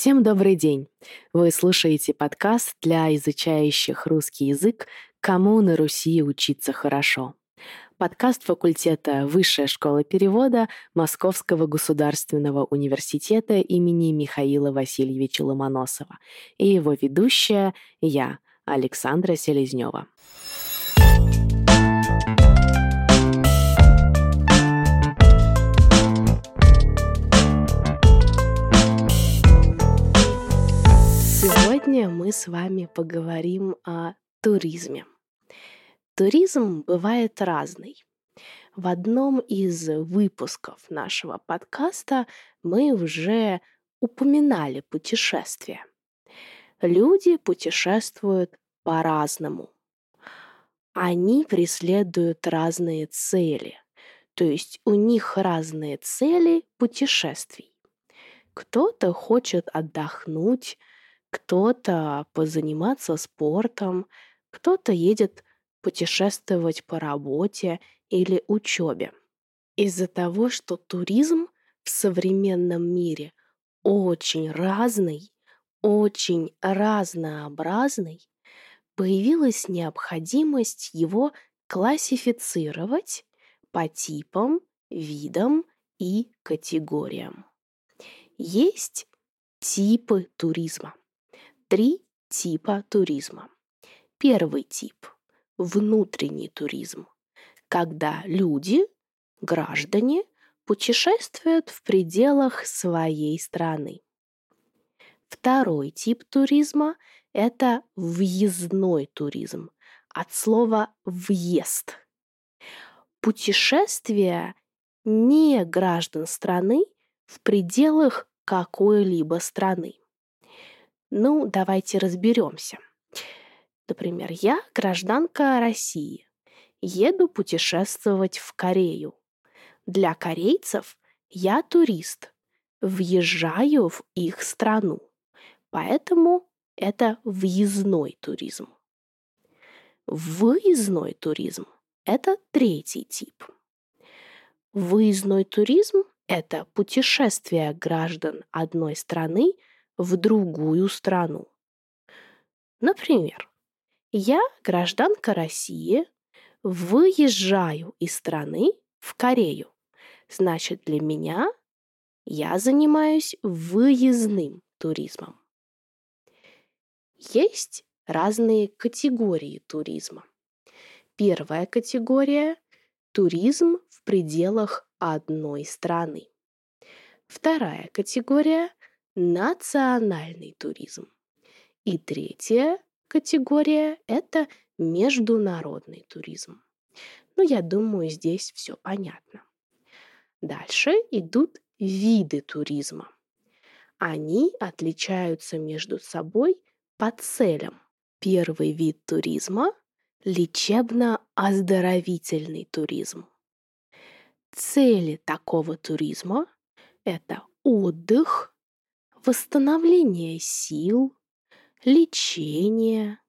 Всем добрый день! Вы слушаете подкаст для изучающих русский язык «Кому на Руси учиться хорошо». Подкаст факультета Высшая школа перевода Московского государственного университета имени Михаила Васильевича Ломоносова и его ведущая я, Александра Селезнева. С вами поговорим о туризме. Туризм бывает разный. В одном из выпусков нашего подкаста мы уже упоминали путешествия. Люди путешествуют по-разному. Они преследуют разные цели, то есть у них разные цели путешествий. Кто-то хочет отдохнуть, кто-то позаниматься спортом, кто-то едет путешествовать по работе или учебе. Из-за того, что туризм в современном мире очень разный, очень разнообразный, появилась необходимость его классифицировать по типам, видам и категориям. Есть типы туризма. Три типа туризма. Первый тип – внутренний туризм, когда люди, граждане, путешествуют в пределах своей страны. Второй тип туризма – это въездной туризм, от слова «въезд». Путешествие не граждан страны в пределах какой-либо страны. Ну, давайте разберемся. Например, я гражданка России. Еду путешествовать в Корею. Для корейцев я турист. Въезжаю в их страну. Поэтому это въездной туризм. Выездной туризм – это третий тип. Выездной туризм – это путешествие граждан одной страны – в другую страну. Например, я, гражданка России, выезжаю из страны в Корею. Значит, для меня я занимаюсь выездным туризмом. Есть разные категории туризма. Первая категория – туризм в пределах одной страны. Вторая категория национальный туризм. И третья категория – это международный туризм. Ну, я думаю, здесь все понятно. Дальше идут виды туризма. Они отличаются между собой по целям. Первый вид туризма – лечебно-оздоровительный туризм. Цели такого туризма – это отдых, восстановление сил, лечение.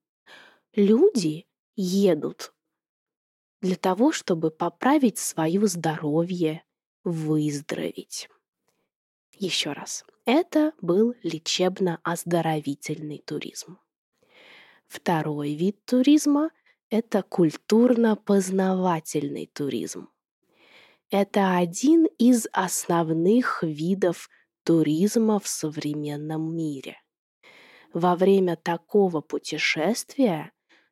Люди едут для того, чтобы поправить свое здоровье, выздороветь. Еще раз, это был лечебно-оздоровительный туризм. Второй вид туризма – это культурно-познавательный туризм. Это один из основных видов туризма в современном мире. Во время такого путешествия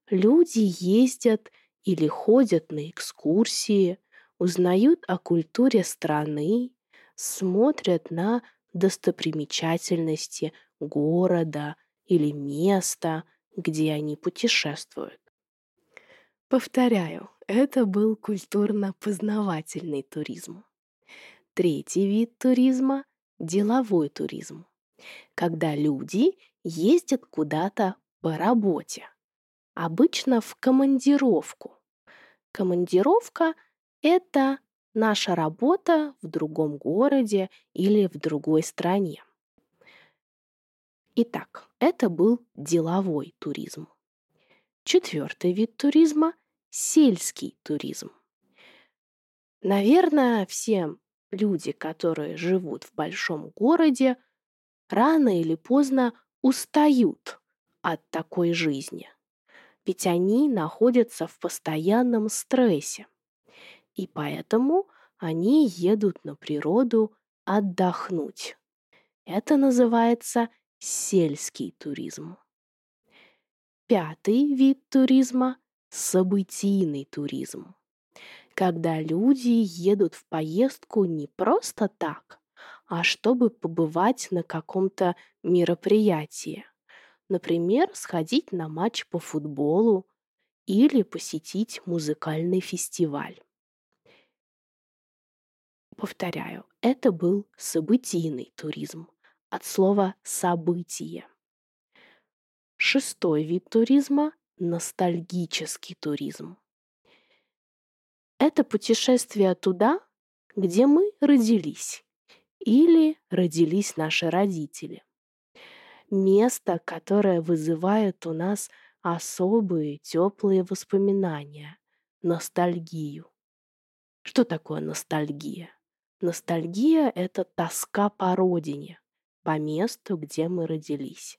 люди ездят или ходят на экскурсии, узнают о культуре страны, смотрят на достопримечательности города или места, где они путешествуют. Повторяю, это был культурно-познавательный туризм. Третий вид туризма деловой туризм, когда люди ездят куда-то по работе, обычно в командировку. Командировка – это наша работа в другом городе или в другой стране. Итак, это был деловой туризм. Четвертый вид туризма – сельский туризм. Наверное, всем люди, которые живут в большом городе, рано или поздно устают от такой жизни. Ведь они находятся в постоянном стрессе. И поэтому они едут на природу отдохнуть. Это называется сельский туризм. Пятый вид туризма – событийный туризм. Когда люди едут в поездку не просто так, а чтобы побывать на каком-то мероприятии. Например, сходить на матч по футболу или посетить музыкальный фестиваль. Повторяю, это был событийный туризм от слова «событие». Шестой вид туризма – ностальгический туризм. Это путешествие туда, где мы родились или родились наши родители. Место, которое вызывает у нас особые теплые воспоминания, ностальгию. Что такое ностальгия? Ностальгия – это тоска по родине, по месту, где мы родились.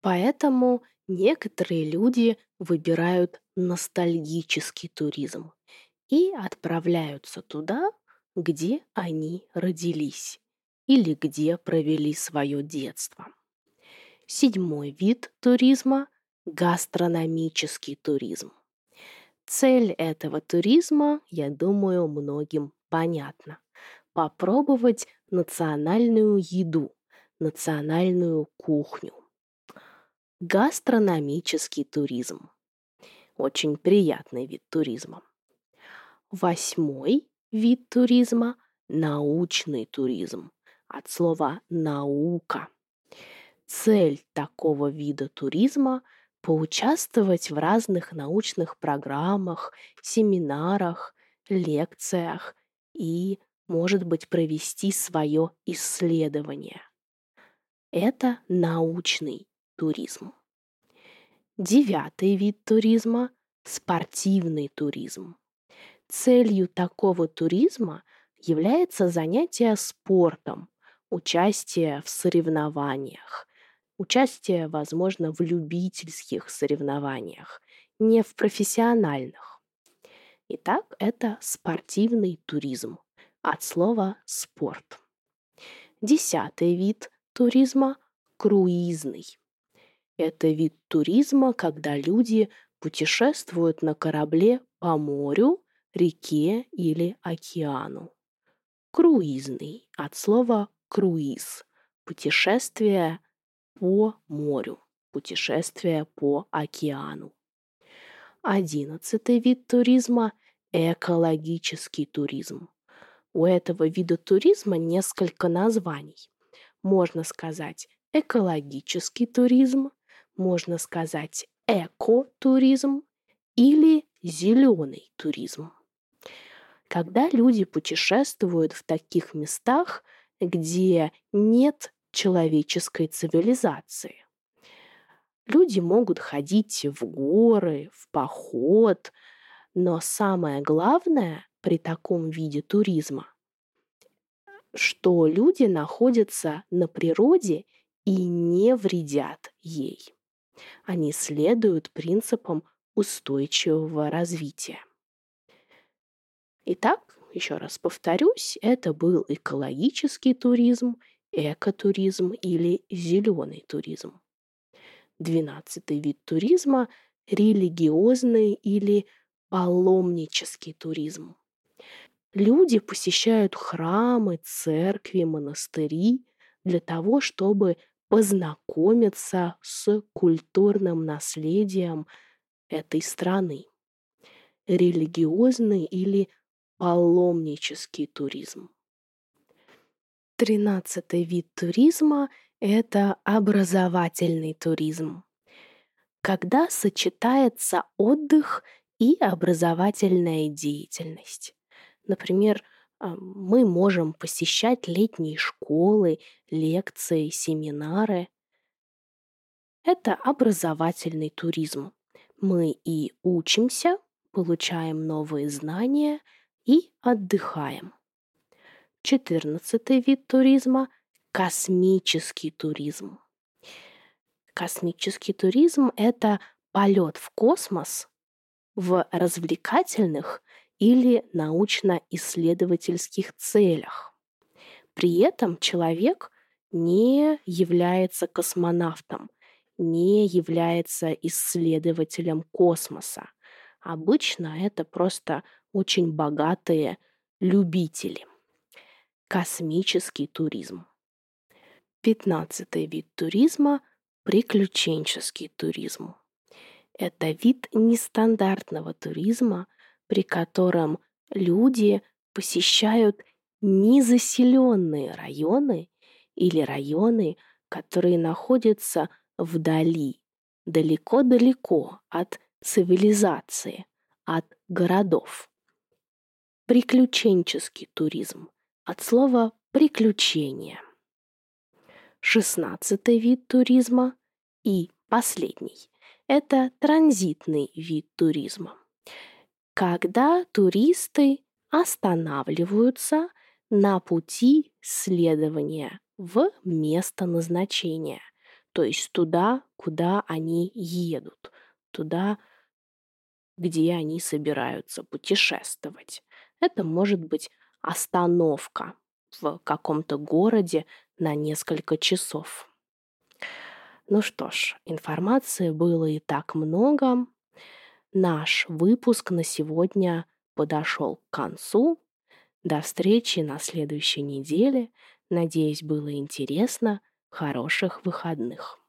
Поэтому некоторые люди выбирают ностальгический туризм и отправляются туда, где они родились или где провели свое детство. Седьмой вид туризма – гастрономический туризм. Цель этого туризма, я думаю, многим понятна попробовать национальную еду, национальную кухню. Гастрономический туризм. Очень приятный вид туризма. Восьмой вид туризма – научный туризм. От слова «наука». Цель такого вида туризма – поучаствовать в разных научных программах, семинарах, лекциях и может быть, провести свое исследование. Это научный туризм. Девятый вид туризма – спортивный туризм. Целью такого туризма является занятие спортом, участие в соревнованиях, участие, возможно, в любительских соревнованиях, не в профессиональных. Итак, это спортивный туризм от слова «спорт». Десятый вид туризма – круизный. Это вид туризма, когда люди путешествуют на корабле по морю, реке или океану. Круизный от слова «круиз» – путешествие по морю, путешествие по океану. Одиннадцатый вид туризма – экологический туризм. У этого вида туризма несколько названий. Можно сказать экологический туризм, можно сказать экотуризм или зеленый туризм. Когда люди путешествуют в таких местах, где нет человеческой цивилизации, люди могут ходить в горы, в поход, но самое главное при таком виде туризма, что люди находятся на природе и не вредят ей. Они следуют принципам устойчивого развития. Итак, еще раз повторюсь, это был экологический туризм, экотуризм или зеленый туризм. Двенадцатый вид туризма – религиозный или паломнический туризм. Люди посещают храмы, церкви, монастыри для того, чтобы познакомиться с культурным наследием этой страны. Религиозный или паломнический туризм. Тринадцатый вид туризма – это образовательный туризм. Когда сочетается отдых и образовательная деятельность. Например, а, мы можем посещать летние школы, лекции, семинары. Это образовательный туризм. Мы и учимся, получаем новые знания и отдыхаем. Четырнадцатый вид туризма – космический туризм. Космический туризм – это полет в космос в развлекательных или научно-исследовательских целях. При этом человек не является космонавтом, не является исследователем космоса. Обычно это просто очень богатые любители. Космический туризм. Пятнадцатый вид туризма – приключенческий туризм. Это вид нестандартного туризма, при котором люди посещают незаселенные районы или районы, которые находятся вдали, далеко-далеко от цивилизации, от городов. Приключенческий туризм от слова «приключение». Шестнадцатый вид туризма и последний – это транзитный вид туризма. Когда туристы останавливаются на пути следования в место назначения, то есть туда, куда они едут, туда, где они собираются путешествовать. Это может быть остановка в каком-то городе на несколько часов. Ну что ж, информации было и так много. Наш выпуск на сегодня подошел к концу. До встречи на следующей неделе. Надеюсь, было интересно. Хороших выходных.